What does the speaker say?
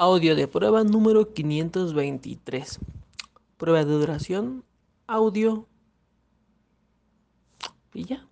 Audio de prueba número 523. Prueba de duración, audio. Y ya.